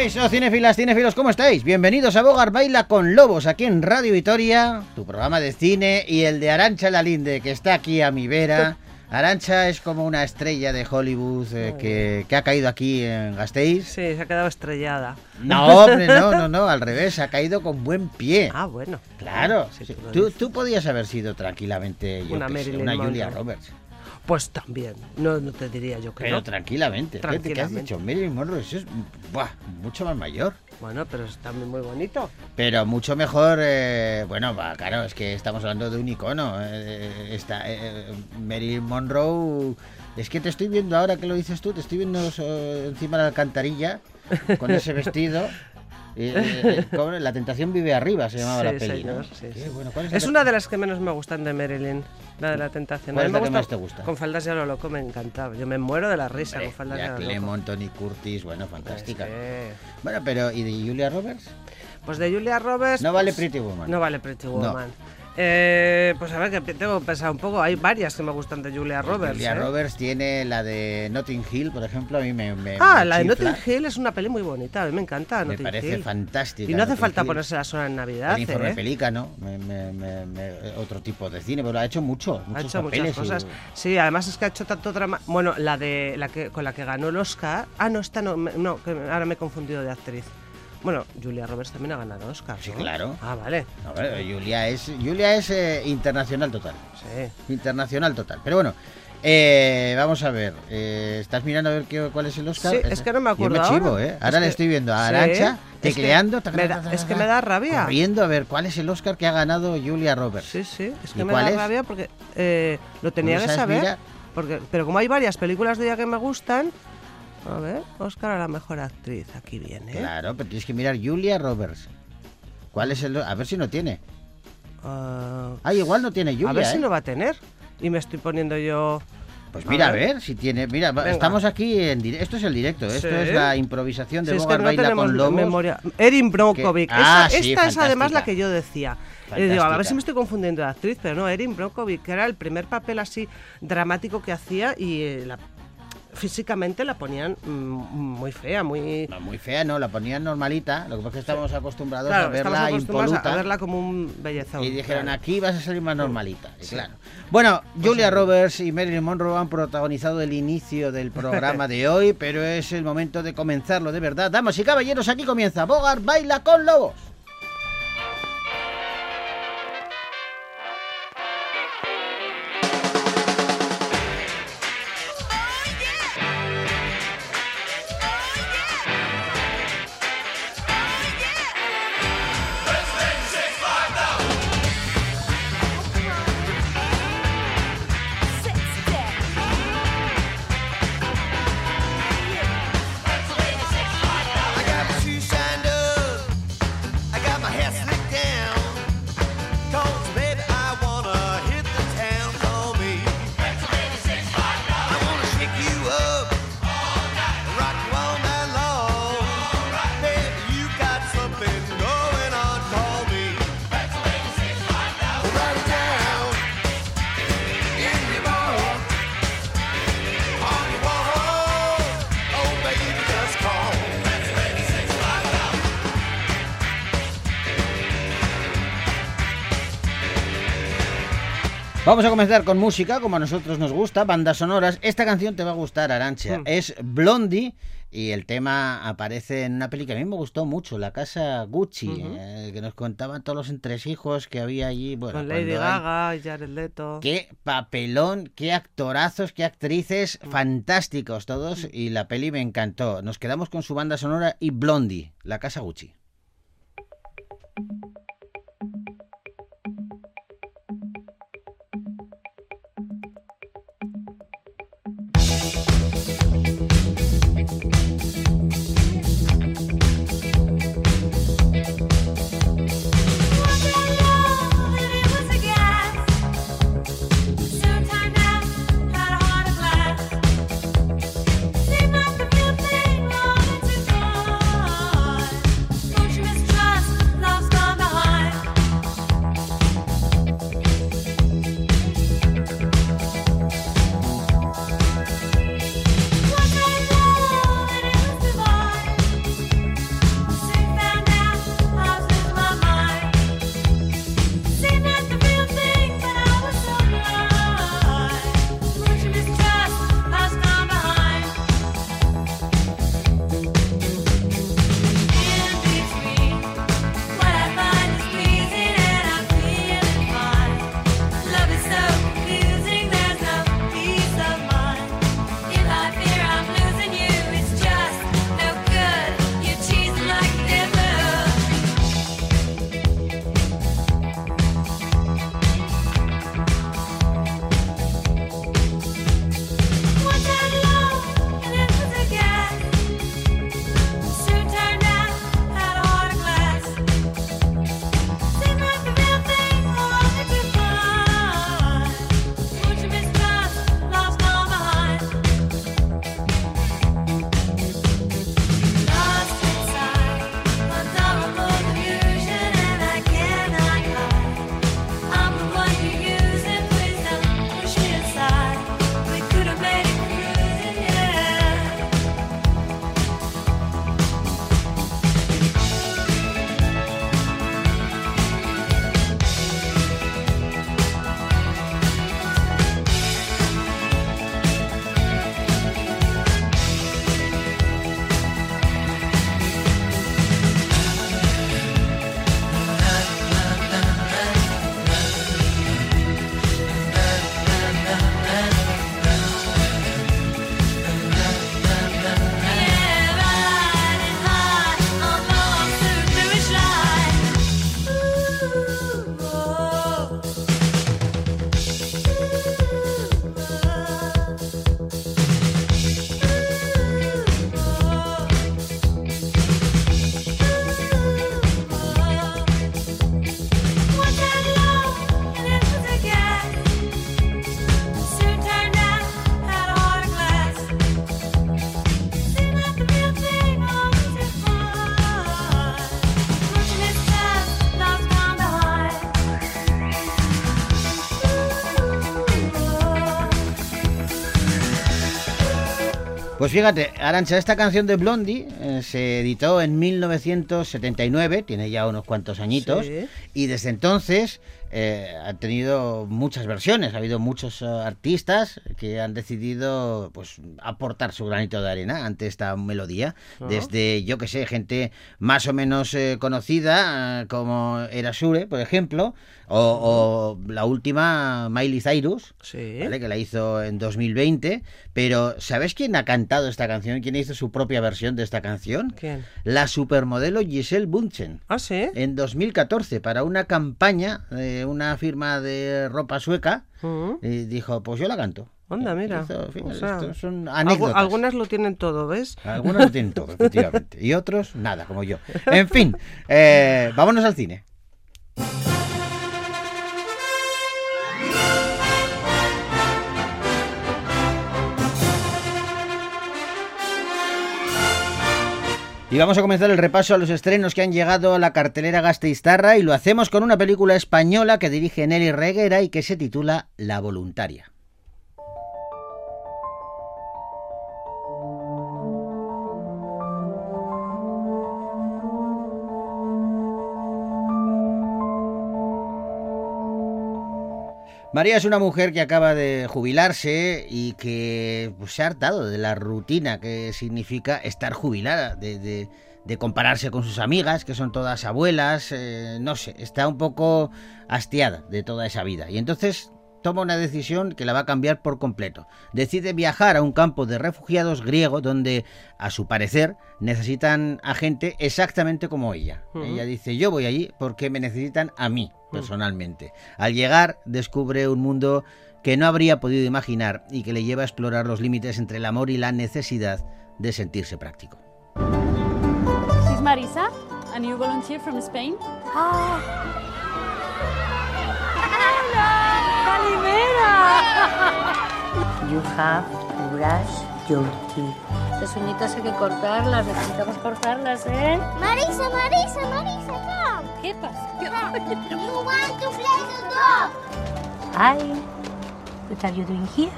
Eso, cinefilas, cinefilos, ¿cómo estáis? Bienvenidos a Bogar Baila con Lobos, aquí en Radio Vitoria, tu programa de cine y el de Arancha Lalinde, que está aquí a mi vera. Arancha es como una estrella de Hollywood eh, que, que ha caído aquí en Gasteiz. Sí, se ha quedado estrellada. No, hombre, no, no, no, al revés, ha caído con buen pie. Ah, bueno. Claro, Sí, tú tú, podías haber sido tranquilamente yo Una sé, una Julia. Roberts. Pues también. No, no te diría yo que Pero no. tranquilamente. Fíjate, ¿Qué has Tranquilamente. dicho? Marilyn Monroe eso es buah, mucho más mayor. Bueno, pero es también muy bonito. Pero mucho mejor, eh, bueno, va, claro, es que estamos hablando de un icono. eh, está, eh, Marilyn Monroe, es que te estoy viendo ahora que lo dices tú, te estoy viendo eh, encima de la alcantarilla con ese vestido. Eh, eh, la tentación vive arriba, se llamaba la Sí, peli. ¿no? señor, sí, Qué sí. bueno, ¿cuál es la Es una de las que menos me gustan de Marilyn, la de la tentación. ¿Cuál es la me que más te gusta? Con faldas ya lo loco me encantaba. Yo me muero de la risa Hombre, con faldas ya lo loco. Lemmon, Tony Curtis, bueno, fantástica. Sí. Bueno, pero ¿y de Julia Roberts? Pues de Julia Roberts. No vale pues, Pretty Woman. No vale Pretty No. Eh, pues a ver, que tengo que pensar un poco. Hay varias que me gustan de Julia Roberts. Julia ¿eh? Roberts tiene la de Notting Hill, por ejemplo, a mí me, me Ah, me la de. Notting Hill es una peli muy bonita. A mí me encanta. Me Notting parece Hill. fantástica. Y no hace Notting falta Hill. ponerse la sola en Navidad. El informe ¿eh? pelícano, me- me- me- me- otro tipo de cine, pero ha hecho mucho, Ha hecho muchas y- cosas. Sí, además es que ha hecho tanto drama. Bueno, la de la que con la que ganó el Oscar. Ah, no, esta no, me- no, que ahora me he confundido de actriz. Bueno, Julia Roberts también ha ganado Oscar. Sí, claro. Ah, vale. Julia es, Julia es eh, internacional total, Sí. internacional total. Pero bueno, eh, vamos a ver, eh, ¿estás mirando a ver qué, cuál es el Oscar? Sí, es que no me acuerdo Yo me chivo, ahora. ¿eh? Ahora Es le que- estoy viendo a sí, Arancha es que tecleando. me da- es que me da rabia. Corriendo a ver cuál es el Oscar que ha ganado Julia Roberts. Sí, sí. Es ¿Y que me da es? rabia porque eh, lo tenía ¿No que saber. Porque, pero como hay varias películas de ella que me gustan. A ver, Oscar a la mejor actriz. Aquí viene. Claro, pero tienes que mirar Julia Roberts. ¿Cuál es el...? A ver si no tiene. Ah, Ah, igual no tiene Julia, a ver si ¿eh? no va a tener. Y me estoy poniendo yo. Pues A mira, a ver. ver si tiene. Mira, Venga. estamos aquí en directo. Esto es el directo. Esto Sí. es la improvisación de Si es que Bogart no Baila con Lobos. memoria. Erin Brockovich. Que- Ah, Esa- sí, esta es además la que yo decía. Eh, digo, a ver si me estoy confundiendo de actriz, pero no, Erin Brockovich, que era el primer papel así dramático que hacía y eh, la- físicamente la ponían mm, muy fea, muy... No, muy fea, ¿no? La ponían normalita. Lo que pasa es que estamos acostumbrados Claro, a verla acostumbrados impoluta. a verla como un bellezón. Y dijeron, claro. aquí vas a salir más normalita. Y claro. Bueno, Julia Roberts y Marilyn Monroe han protagonizado el inicio del programa de hoy, pero es el momento de comenzarlo de verdad. Damas y caballeros, aquí comienza Bogart Baila con Lobos. Vamos a comenzar con música, como a nosotros nos gusta, bandas sonoras. Esta canción te va a gustar, Arancha. Mm. Es Blondie y el tema aparece en una peli que a mí me gustó mucho, La Casa Gucci, eh, que nos contaban todos los entresijos que había allí. Bueno, Con Lady Gaga y Jared Leto. Qué papelón, qué actorazos, qué actrices Mm. fantásticos todos y la peli me encantó. Nos quedamos con su banda sonora y Blondie, La Casa Gucci. Pues fíjate, Arancha, esta canción de Blondie eh, se editó en 1979, tiene ya unos cuantos añitos, Sí. y desde entonces eh, ha tenido muchas versiones, ha habido muchos eh, artistas que han decidido pues aportar su granito de arena ante esta melodía, Ah. desde yo que sé, gente más o menos eh, conocida como era Shure, por ejemplo, o, o la última Miley Cyrus, Sí. ¿vale? que la hizo en 2020, pero ¿sabes quién ha cantado esta canción? ¿Quién hizo su propia versión de esta canción? ¿Quién? La supermodelo Giselle Bunchen. Ah, sí. En 2014, para una campaña de una firma de ropa sueca, Mm. y dijo, pues yo la canto. Anda, mira. Hizo- fíjate, O sea, esto son anécdotas. algunas lo tienen todo, ¿ves? Algunos lo tienen todo, efectivamente. Y otros, nada, como yo. En fin, eh, vámonos al cine. Y vamos a comenzar el repaso a los estrenos que han llegado a la cartelera Gasteiztarra y lo hacemos con una película española que dirige Nelly Reguera y que se titula La Voluntaria. María es una mujer que acaba de jubilarse y que pues, se ha hartado de la rutina que significa estar jubilada, de, de- compararse con sus amigas, que son todas abuelas, eh, no sé, está un poco hastiada de toda esa vida. Y entonces toma una decisión que la va a cambiar por completo. Decide viajar a un campo de refugiados griego donde, a su parecer, necesitan a gente exactamente como ella. Ella dice, yo voy allí porque me necesitan a mí, personalmente. Al llegar, descubre un mundo que no habría podido imaginar y que le lleva a explorar los límites entre el amor y la necesidad de sentirse práctico. She's Marisa, a new volunteer from Spain. You have to brush your teeth. Las uñitas hay que cortarlas, necesitamos cortarlas, ¿eh? Marisa, Marisa, Marisa, come. ¿Qué pasa? You want to play the dog. Hi. What are you doing here?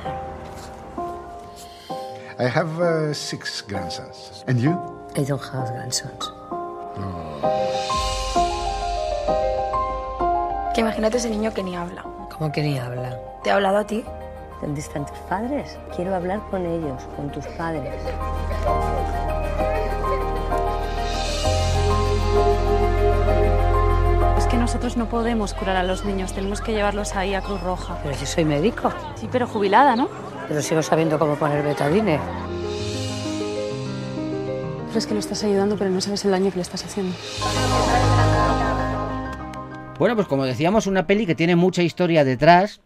I have uh, six grandsons. And you? I don't have grandsons. Que imagínate ese niño que ni habla. ¿Cómo que ni habla? ¿Te ha hablado a ti? ¿Dónde están tus padres? Quiero hablar con ellos, con tus padres. Es que nosotros no podemos curar a los niños, tenemos que llevarlos ahí a Cruz Roja. Pero yo soy médico. Sí, pero jubilada, ¿no? Pero sigo sabiendo cómo poner betadine. Crees que lo estás ayudando, pero no sabes el daño que le estás haciendo. Bueno, pues como decíamos, una peli que tiene mucha historia detrás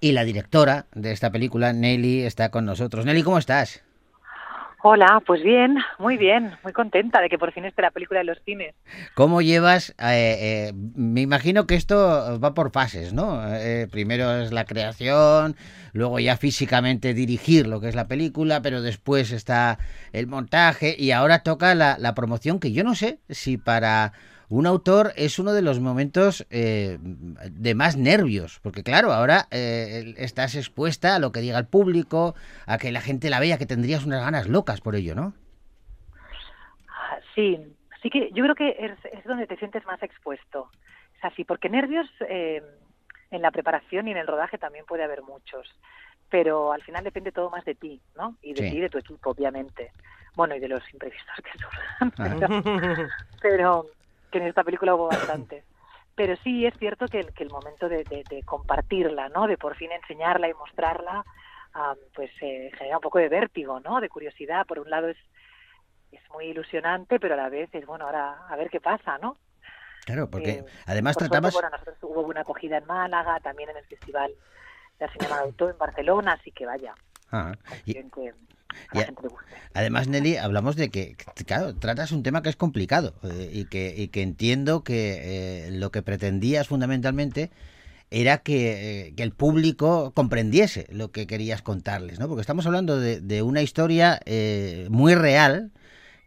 y la directora de esta película, Nelly, está con nosotros. Nelly, ¿cómo estás? Hola, pues bien, muy bien, muy contenta de que por fin esté la película en los cines. ¿Cómo llevas? eh, eh, me imagino que esto va por fases, ¿no? Eh, primero es la creación, luego ya físicamente dirigir lo que es la película, pero después está el montaje y ahora toca la, la promoción, que yo no sé si para un autor es uno de los momentos eh, de más nervios, porque claro, ahora eh, estás expuesta a lo que diga el público, a que la gente la vea, que tendrías unas ganas locas por ello, ¿no? Ah, Sí, sí que yo creo que es, es donde te sientes más expuesto. Es así, porque nervios eh, en la preparación y en el rodaje también puede haber muchos, pero al final depende todo más de ti, ¿no? Y de Sí. ti y de tu equipo, obviamente. Bueno, y de los imprevistos que surjan, pero que en esta película hubo bastantes. Pero sí es cierto que el, que el momento de, de- de compartirla, ¿no? De por fin enseñarla y mostrarla, ah, pues eh, genera un poco de vértigo, ¿no? De curiosidad. Por un lado es, es muy ilusionante, pero a la vez es, bueno, ahora a ver qué pasa, ¿no? Claro, porque Eh, además por suerte, bueno, nosotros hubo una acogida en Málaga, también en el Festival de Cinema de Autor en Barcelona, así que vaya, Ah, y- que a y la a- gente le guste. Además, Nelly, hablamos de que, claro, tratas un tema que es complicado eh, y, que, y que entiendo que eh, lo que pretendías fundamentalmente era que, eh, que el público comprendiese lo que querías contarles, ¿no? Porque estamos hablando de, de una historia eh, muy real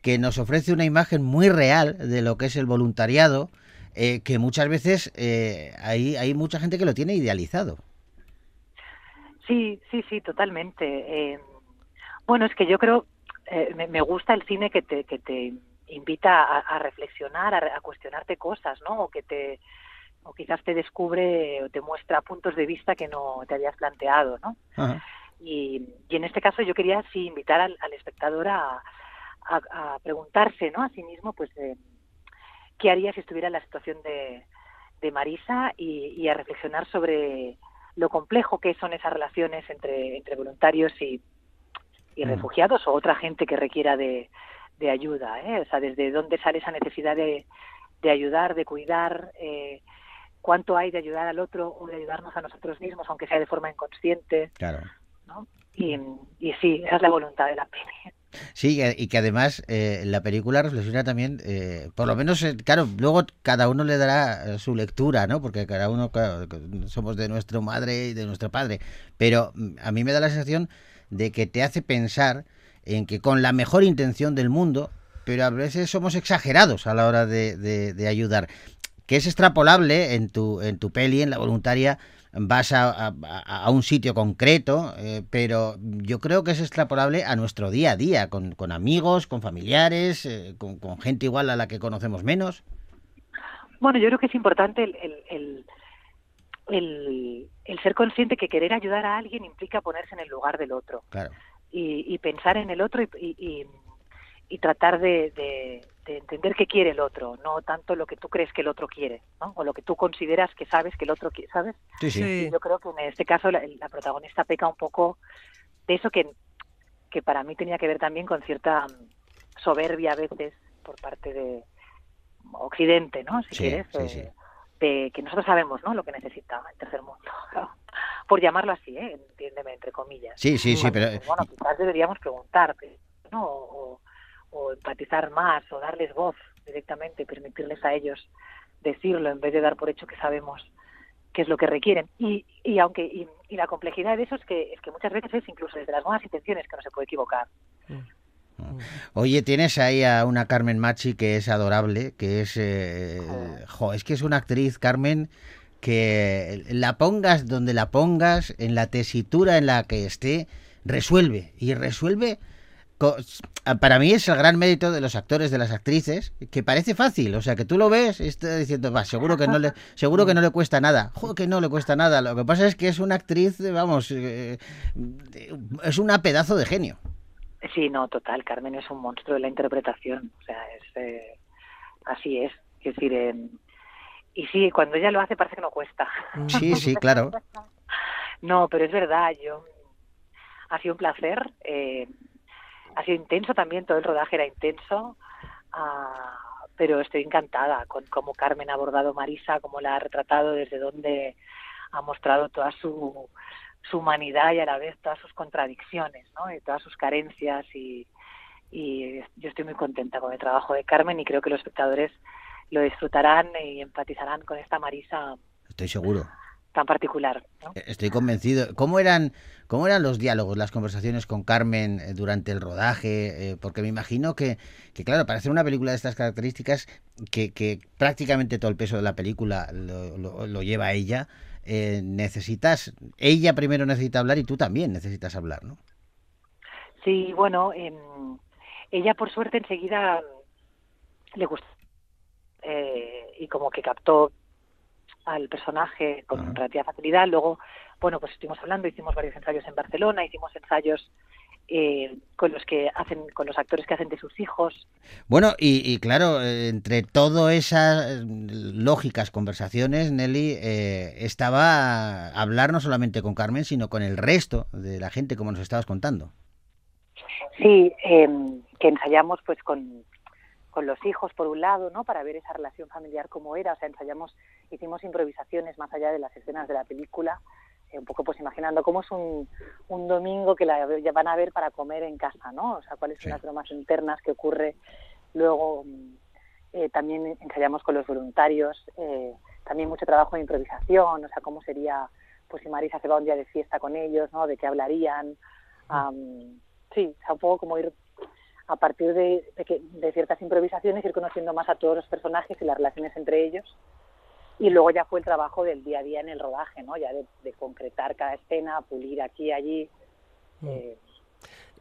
que nos ofrece una imagen muy real de lo que es el voluntariado, eh, que muchas veces hay, hay mucha gente que lo tiene idealizado. Sí, sí, sí, totalmente. Eh, bueno, es que yo creo eh, me, me gusta el cine que te, que te invita a, a reflexionar, a, a cuestionarte cosas, ¿no? O que te o quizás te descubre o te muestra puntos de vista que no te habías planteado, ¿no? Ajá. Y, y en este caso yo quería sí invitar al, al espectador a, a- a preguntarse, ¿no? A sí mismo, pues, eh, qué haría si estuviera en la situación de, de Marisa y, y a reflexionar sobre lo complejo que son esas relaciones entre, entre voluntarios y, y Mm. refugiados o otra gente que requiera de, de ayuda, ¿eh? O sea, desde dónde sale esa necesidad de, de ayudar, de cuidar, eh, cuánto hay de ayudar al otro o de ayudarnos a nosotros mismos, aunque sea de forma inconsciente, Claro. ¿no? Y, y sí, esa es la voluntad de la peli. Sí, y- que además eh, la película reflexiona también, eh, por lo menos, eh, claro, luego cada uno le dará eh, su lectura, ¿no? Porque cada uno, claro, somos de nuestra madre y de nuestro padre. Pero mm, a mí me da la sensación de que te hace pensar en que con la mejor intención del mundo, pero a veces somos exagerados a la hora de, de- ayudar. Que es extrapolable en tu, en tu peli, en la voluntaria, vas a, a- un sitio concreto, eh, pero yo creo que es extrapolable a nuestro día a día, con, con amigos, con familiares, eh, con, gente igual a la que conocemos menos. Bueno, yo creo que es importante el, el- el ser consciente que querer ayudar a alguien implica ponerse en el lugar del otro Claro. y, y pensar en el otro y, y- y- y tratar de, de- de entender qué quiere el otro, no tanto lo que tú crees que el otro quiere, ¿no? o lo que tú consideras que sabes que el otro quiere, ¿sabes? Sí, sí. Y yo creo que en este caso la, la protagonista peca un poco de eso que, que para mí tenía que ver también con cierta mm, soberbia a veces por parte de Occidente, ¿no? Si Sí, quieres, sí, eh, sí. De que nosotros sabemos, ¿no? Lo que necesita el tercer mundo, por llamarlo así, ¿eh? Entiéndeme, entre comillas. Sí, sí, sí, Bueno, pero... pues, bueno, quizás deberíamos preguntar, ¿no? O, o empatizar más, o darles voz directamente, permitirles a ellos decirlo en vez de dar por hecho que sabemos qué es lo que requieren. Y, y aunque y, y la complejidad de eso es que, es que muchas veces es incluso desde las buenas intenciones que no se puede equivocar. Oye, tienes ahí a una Carmen Machi que es adorable, que es... eh, jo, es que es una actriz, Carmen, que la pongas donde la pongas, en la tesitura en la que esté, resuelve. Y resuelve... Para mí es el gran mérito de los actores, de las actrices, que parece fácil, o sea, que tú lo ves y estás diciendo, va, seguro que no le, seguro que no le cuesta nada, jo, que no le cuesta nada. Lo que pasa es que es una actriz, vamos, eh, es una pedazo de genio. Sí, no, total. Carmen es un monstruo de la interpretación. O sea, es eh, así es. Es decir, eh, y sí, cuando ella lo hace parece que no cuesta. Sí, sí, claro. No, pero es verdad. Yo ha sido un placer. eh, ha sido intenso también. Todo el rodaje era intenso. ah, pero estoy encantada con cómo Carmen ha abordado Marisa, cómo la ha retratado, desde donde ha mostrado toda su, su humanidad y a la vez todas sus contradicciones, ¿no? Y todas sus carencias y, y yo estoy muy contenta con el trabajo de Carmen y creo que los espectadores lo disfrutarán y empatizarán con esta Marisa Estoy seguro. tan particular, ¿no? Estoy convencido. ¿Cómo eran, cómo eran los diálogos, las conversaciones con Carmen eh, durante el rodaje? Eh, porque me imagino que, que, claro, para hacer una película de estas características, que, que prácticamente todo el peso de la película lo, lo- lo lleva ella, eh, necesitas, ella primero necesita hablar y tú también necesitas hablar, ¿no? Sí, bueno, em, ella por suerte enseguida le gustó eh, y como que captó al personaje con relativa facilidad. Luego, bueno, pues estuvimos hablando, hicimos varios ensayos en Barcelona, hicimos ensayos eh, con los que hacen, con los actores que hacen de sus hijos. Bueno, y, y claro, eh, entre todas esas eh, lógicas conversaciones, Nelly, eh, estaba hablar no solamente con Carmen, sino con el resto de la gente, como nos estabas contando. Sí, em, que ensayamos pues con, con los hijos por un lado, ¿no? Para ver esa relación familiar como era, o sea, ensayamos, hicimos improvisaciones más allá de las escenas de la película, eh, un poco pues imaginando cómo es un, un domingo que la van a ver para comer en casa, ¿no? O sea, cuáles son las bromas internas que ocurre. Luego mm, eh, también ensayamos con los voluntarios, eh, también mucho trabajo de improvisación, o sea, cómo sería, pues si Marisa se va un día de fiesta con ellos, ¿no? De qué hablarían. Am, sí, o sea, un poco como ir a partir de, de, que- de ciertas improvisaciones, ir conociendo más a todos los personajes y las relaciones entre ellos. Y luego ya fue el trabajo del día a día en el rodaje, ¿no? Ya de, de concretar cada escena, pulir aquí y allí. Eh,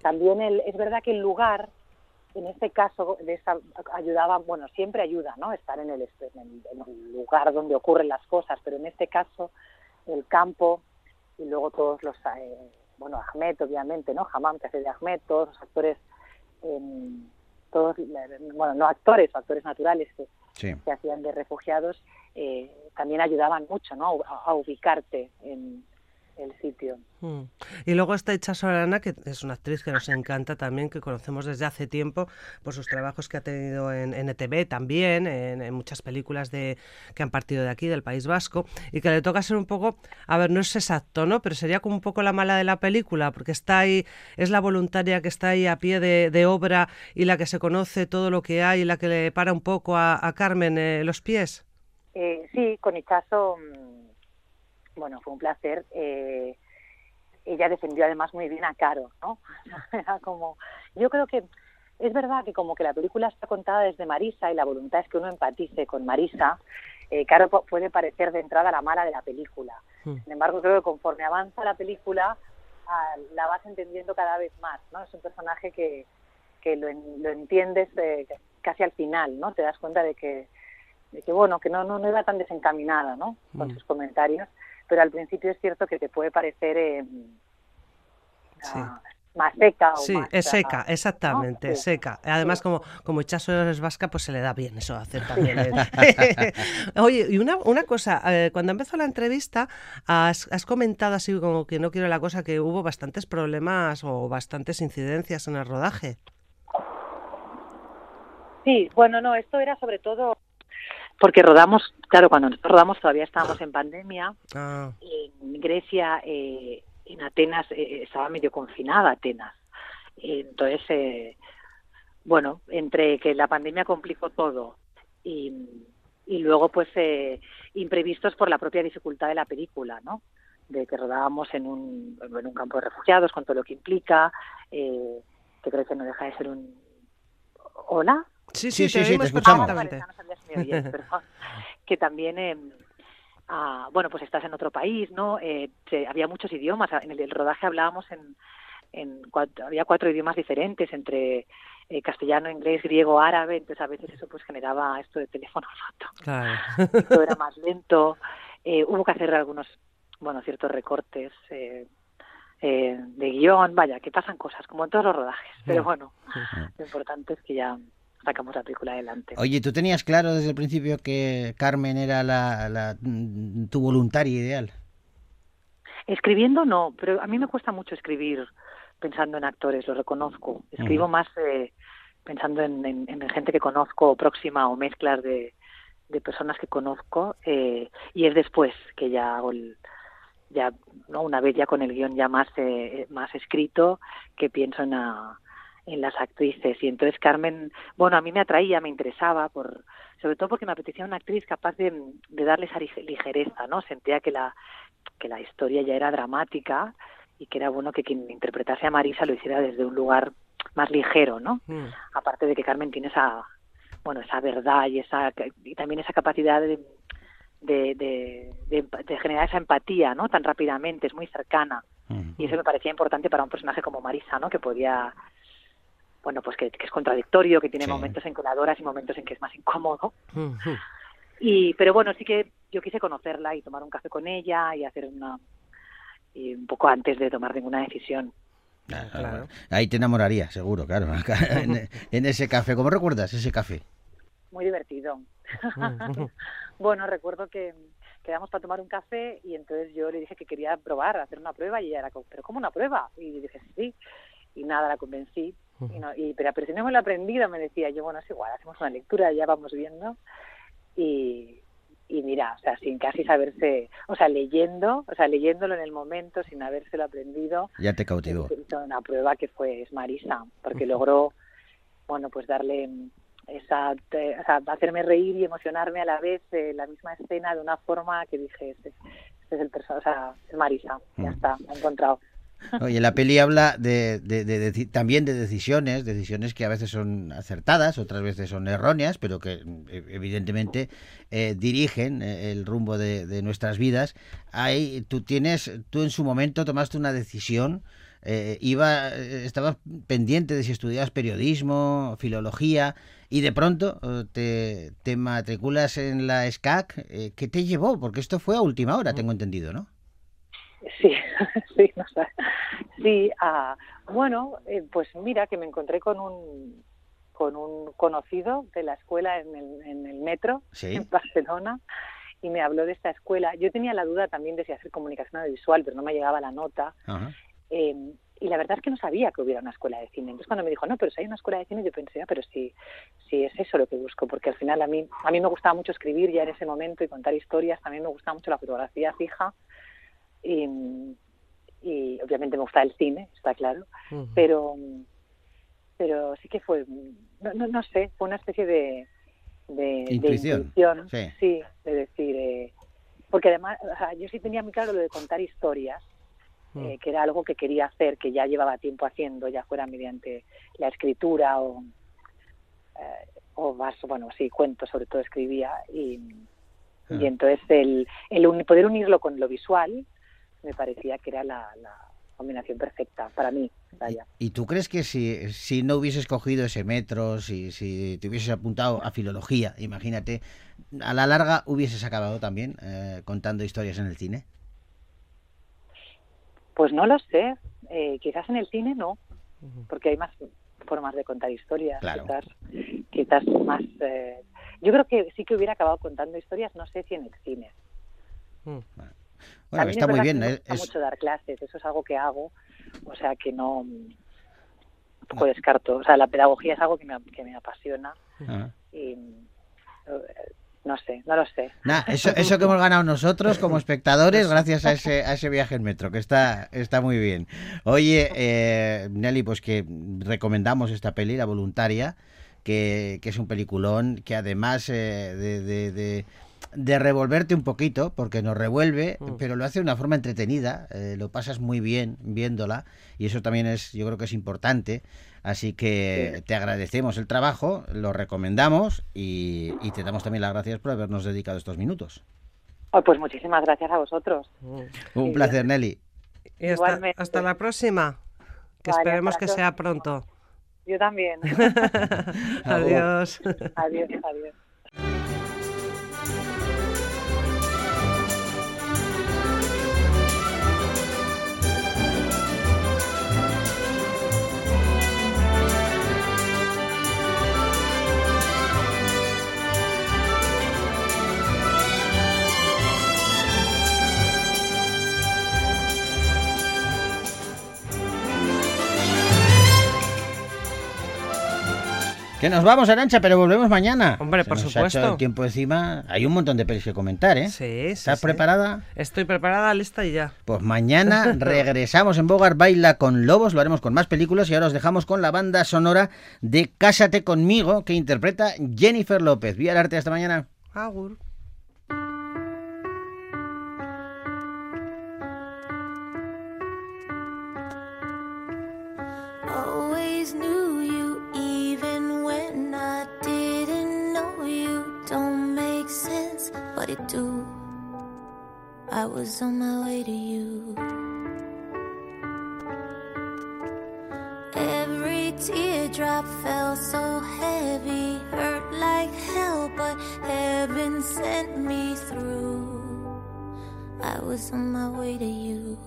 también el- es verdad que el lugar, en este caso, de esa, ayudaba, bueno, siempre ayuda, ¿no? Estar en el, en, lugar donde ocurren las cosas, pero en este caso, el campo y luego todos los, eh, bueno, Ahmed, obviamente, ¿no? Hamam, que hace de Ahmed, todos los actores, em, todos, eh, bueno, no actores, actores naturales que, Que hacían de refugiados, eh, también ayudaban mucho, ¿no? A, a ubicarte en el sitio. Mm. Y luego está Hecha Solana, que es una actriz que nos encanta también, que conocemos desde hace tiempo por sus trabajos que ha tenido en, en ETV también, en, en muchas películas de, que han partido de aquí, del País Vasco, y que le toca ser un poco, a ver, no es exacto, ¿no? Pero sería como un poco la mala de la película, porque está ahí, es la voluntaria que está ahí a pie de, de obra y la que se conoce todo lo que hay y la que le para un poco a, a Carmen eh, los pies. Eh, sí, con Ichazo, mm, bueno, fue un placer. Eh, ella defendió además muy bien a Caro, ¿no? Era como, yo creo que es verdad que como que la película está contada desde Marisa y la voluntad es que uno empatice con Marisa, eh, Caro puede parecer de entrada la mala de la película. Sin embargo, creo que conforme avanza la película, la vas entendiendo cada vez más, ¿no? Es un personaje que, que lo, en- lo entiendes eh, casi al final, ¿no? Te das cuenta de que, de que bueno, que no, no, no iba tan desencaminada, ¿no? Con Mm. sus comentarios, pero al principio es cierto que te puede parecer eh, ah, más seca o Sí, más, es seca, exactamente, ¿no? es Sí. seca. Además, como, como Ichazo es vasca, pues se le da bien eso hacer también. ¿eh? Oye, y una, una cosa, eh, cuando empezó la entrevista, has, has comentado así como que no quiero la cosa, que hubo bastantes problemas o bastantes incidencias en el rodaje. Sí, bueno, no, esto era sobre todo porque rodamos, claro, cuando nosotros rodamos todavía estábamos en pandemia, Ah, en Grecia, eh, en Atenas, eh, estaba medio confinada Atenas. Eh, Entonces, eh, bueno, entre que la pandemia complicó todo y, y luego, pues, eh, imprevistos por la propia dificultad de la película, ¿no? De que rodábamos en un, en un campo de refugiados, con todo lo que implica, eh, que creo que no deja de ser un... ¿Hola? Sí, Sí, sí, sí, te sí, oímos te escuchamos. Ah, vale, me oíais, perdón. que también eh, ah, bueno pues estás en otro país no Eh, había muchos idiomas en el, rodaje hablábamos en, en cuatro, había cuatro idiomas diferentes entre eh, castellano inglés griego árabe entonces a veces eso pues generaba esto de teléfono roto Claro. todo era más lento eh, hubo que hacer algunos bueno ciertos recortes eh, eh, de guion vaya que pasan cosas como en todos los rodajes pero bueno lo importante es que ya sacamos la película adelante Oye, ¿tú tenías claro desde el principio que Carmen era la, la- mm, tu voluntaria ideal? Escribiendo no, pero a mí me cuesta mucho escribir pensando en actores, lo reconozco. Escribo más eh, pensando en, en- en gente que conozco próxima o mezclas de, de personas que conozco eh, y es después que ya hago el, ya no una vez ya con el guion ya más eh, más escrito que pienso en la- en las actrices. Y entonces Carmen bueno a mí me atraía me interesaba por sobre todo porque me apetecía una actriz capaz de, de darle esa lige- ligereza no sentía que la que la historia ya era dramática y que era bueno que quien interpretase a Marisa lo hiciera desde un lugar más ligero no Mm. aparte de que Carmen tiene esa bueno esa verdad y esa y también esa capacidad de de, de, de de generar esa empatía no tan rápidamente es muy cercana. Y eso me parecía importante para un personaje como Marisa no que podía bueno pues que, que es contradictorio que tiene Sí. momentos en que la adoras y momentos en que es más incómodo y pero bueno sí que yo quise conocerla y tomar un café con ella y hacer una y un poco antes de tomar ninguna decisión Claro, Claro. bueno. Ahí te enamoraría, seguro, claro. en, en ese café. ¿Cómo recuerdas ese café? muy divertido bueno recuerdo que quedamos para tomar un café y entonces yo le dije que quería probar hacer una prueba y ella era como pero cómo una prueba y dije sí y nada la convencí y no, y, pero, pero si no me lo he aprendido me decía yo bueno es igual hacemos una lectura ya vamos viendo y y mira, o sea, sin casi saberse, o sea, leyendo, o sea, leyéndolo en el momento, sin habérselo aprendido, Ya te cautivó. una prueba que fue es Marisa, porque logró, bueno, pues darle esa, o sea, hacerme reír y emocionarme a la vez eh, la misma escena de una forma que dije, este, este es el personaje, o sea, es Marisa, ya está, he encontrado. Oye, la peli habla de, de- de deci- también de decisiones, decisiones que a veces son acertadas, otras veces son erróneas, pero que eh, evidentemente eh, dirigen eh, el rumbo de, nuestras vidas. Ahí tú tienes, tú en su momento tomaste una decisión eh, iba, estabas pendiente de si estudiabas periodismo, filología, y de pronto te, te matriculas en la SCAC. Eh, ¿Qué te llevó? Porque esto fue a última hora, tengo entendido, ¿no? Sí, sí, no sé. sí. ah, bueno, eh, pues mira que me encontré con un con un conocido de la escuela en el, en el metro Sí. en Barcelona y me habló de esta escuela. Yo tenía la duda también de si hacer comunicación audiovisual, pero no me llegaba la nota. Ajá. Eh, y la verdad es que no sabía que hubiera una escuela de cine. Entonces cuando me dijo, no, pero si hay una escuela de cine, yo pensé, ah, pero sí, sí es eso lo que busco, porque al final a mí, a mí me gustaba mucho escribir ya en ese momento y contar historias, también me gustaba mucho la fotografía fija y, y obviamente me gusta el cine, está claro, pero pero sí que fue, no, no, no sé, fue una especie de, de, de Intuición, intuición, sí. de decir, eh, porque además, o sea, yo sí tenía muy claro lo de contar historias, Mm. eh, que era algo que quería hacer, que ya llevaba tiempo haciendo, ya fuera mediante la escritura o, eh, o más, bueno, sí, cuentos sobre todo escribía y, Ah. y entonces el, poder unirlo con lo visual me parecía que era la, la combinación perfecta para mí, vaya. ¿Y, y tú crees que si, si no hubieses cogido ese metro, si, si te hubieses apuntado a filología, imagínate, a la larga hubieses acabado también eh, contando historias en el cine? Pues no lo sé, eh, quizás en el cine no, porque hay más formas de contar historias, Claro. quizás, quizás más... eh, yo creo que sí que hubiera acabado contando historias, no sé si en el cine. Mm. Bueno, También está es muy bien. que me es- gusta es- mucho dar clases, eso es algo que hago, o sea que no un poco descarto. O sea, la pedagogía es algo que me, que me apasiona Ah. y eh, no sé, no lo sé. Nah, eso, eso que hemos ganado nosotros como espectadores gracias a ese, a ese viaje en metro, que está, está muy bien. Oye, eh, Nelly, pues que recomendamos esta peli, La Voluntaria, que, que es un peliculón que además eh, de, de- de- de revolverte un poquito, porque nos revuelve, Mm. pero lo hace de una forma entretenida, eh, lo pasas muy bien viéndola, y eso también es, yo creo que es importante. Así que te agradecemos el trabajo, lo recomendamos y, y te damos también las gracias por habernos dedicado estos minutos. Oh, pues muchísimas gracias a vosotros. Mm. Un Sí, placer, Nelly. Y hasta, Igualmente. hasta la próxima. Que Vale, esperemos que sea pronto. Yo también. Adiós. adiós, adiós. Que nos vamos, Arancha, pero volvemos mañana. Hombre, Se por nos ha supuesto. el tiempo encima. Hay un montón de pelis que comentar, ¿eh? Sí, sí, ¿Estás sí. preparada? Estoy preparada, lista y ya. Pues mañana regresamos en Bogar Baila con Lobos, lo haremos con más películas y ahora os dejamos con la banda sonora de Cásate conmigo que interpreta Jennifer López. Vía el arte hasta mañana. Agur. It do. I was on my way to you. Every teardrop fell so heavy, hurt like hell, but heaven sent me through. I was on my way to you.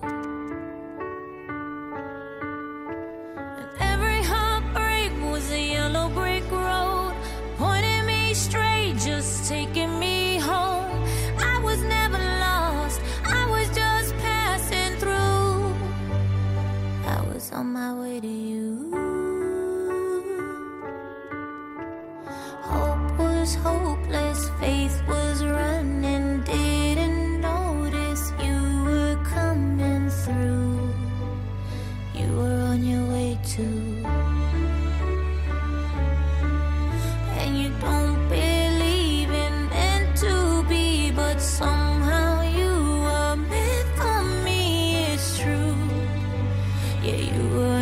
you were